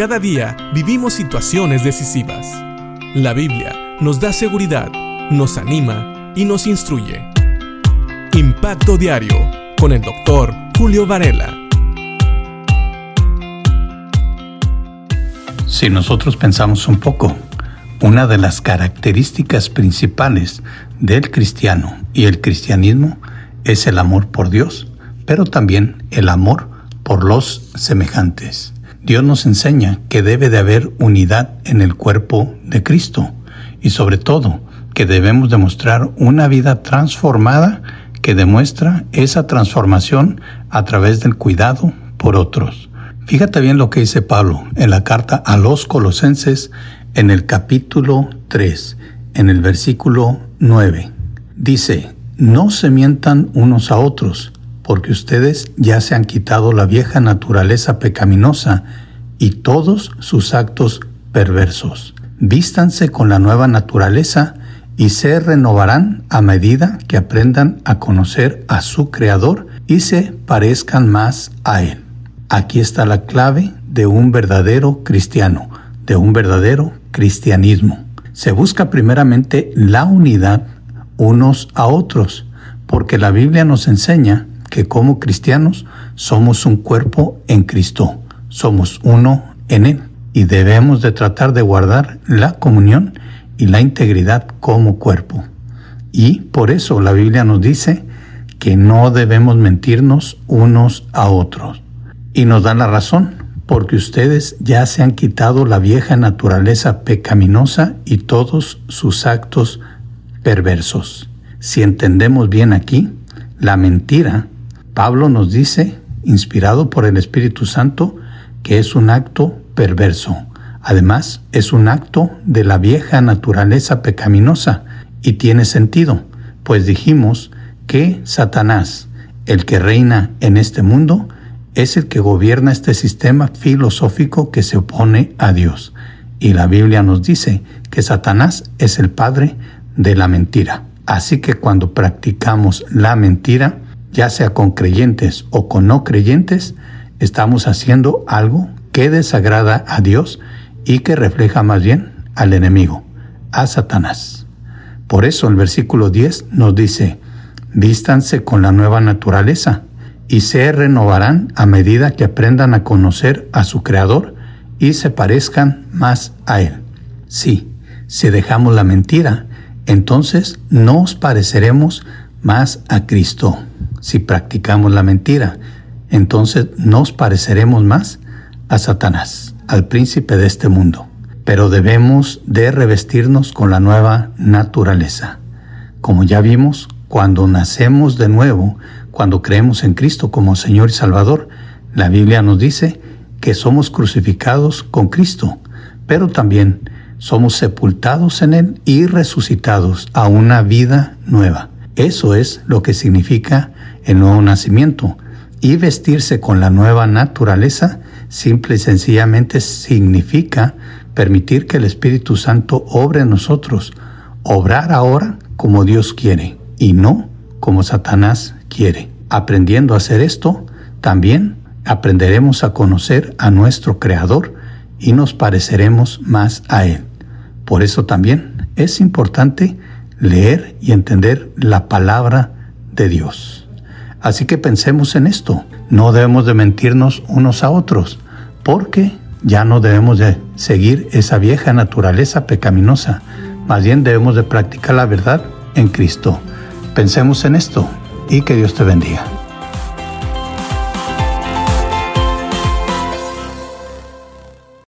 Cada día vivimos situaciones decisivas. La Biblia nos da seguridad, nos anima y nos instruye. Impacto Diario con el doctor Julio Varela. Si nosotros pensamos un poco, una de las características principales del cristiano y el cristianismo es el amor por Dios, pero también el amor por los semejantes. Dios nos enseña que debe de haber unidad en el cuerpo de Cristo y sobre todo que debemos demostrar una vida transformada que demuestra esa transformación a través del cuidado por otros. Fíjate bien lo que dice Pablo en la carta a los colosenses en el capítulo 3, en el versículo 9. Dice, no se mientan unos a otros, porque ustedes ya se han quitado la vieja naturaleza pecaminosa y todos sus actos perversos. Vístanse con la nueva naturaleza y se renovarán a medida que aprendan a conocer a su Creador y se parezcan más a Él. Aquí está la clave de un verdadero cristiano, de un verdadero cristianismo. Se busca primeramente la unidad unos a otros, porque la Biblia nos enseña que como cristianos somos un cuerpo en Cristo, somos uno en Él y debemos de tratar de guardar la comunión y la integridad como cuerpo. Y por eso la Biblia nos dice que no debemos mentirnos unos a otros. Y nos da la razón, porque ustedes ya se han quitado la vieja naturaleza pecaminosa y todos sus actos perversos. Si entendemos bien aquí, la mentira Pablo nos dice, inspirado por el Espíritu Santo, que es un acto perverso. Además, es un acto de la vieja naturaleza pecaminosa y tiene sentido, pues dijimos que Satanás, el que reina en este mundo, es el que gobierna este sistema filosófico que se opone a Dios. Y la Biblia nos dice que Satanás es el padre de la mentira. Así que cuando practicamos la mentira, ya sea con creyentes o con no creyentes, estamos haciendo algo que desagrada a Dios y que refleja más bien al enemigo, a Satanás. Por eso el versículo 10 nos dice, vístanse con la nueva naturaleza y se renovarán a medida que aprendan a conocer a su Creador y se parezcan más a Él. Sí, si dejamos la mentira, entonces nos pareceremos más a Cristo. Si practicamos la mentira, entonces nos pareceremos más a Satanás, al príncipe de este mundo. Pero debemos de revestirnos con la nueva naturaleza. Como ya vimos, cuando nacemos de nuevo, cuando creemos en Cristo como Señor y Salvador, la Biblia nos dice que somos crucificados con Cristo, pero también somos sepultados en Él y resucitados a una vida nueva. Eso es lo que significa el nuevo nacimiento. Y vestirse con la nueva naturaleza simple y sencillamente significa permitir que el Espíritu Santo obre en nosotros, obrar ahora como Dios quiere y no como Satanás quiere. Aprendiendo a hacer esto, también aprenderemos a conocer a nuestro Creador y nos pareceremos más a Él. Por eso también es importante leer y entender la palabra de Dios. Así que pensemos en esto. No debemos de mentirnos unos a otros, porque ya no debemos de seguir esa vieja naturaleza pecaminosa. Más bien debemos de practicar la verdad en Cristo. Pensemos en esto y que Dios te bendiga.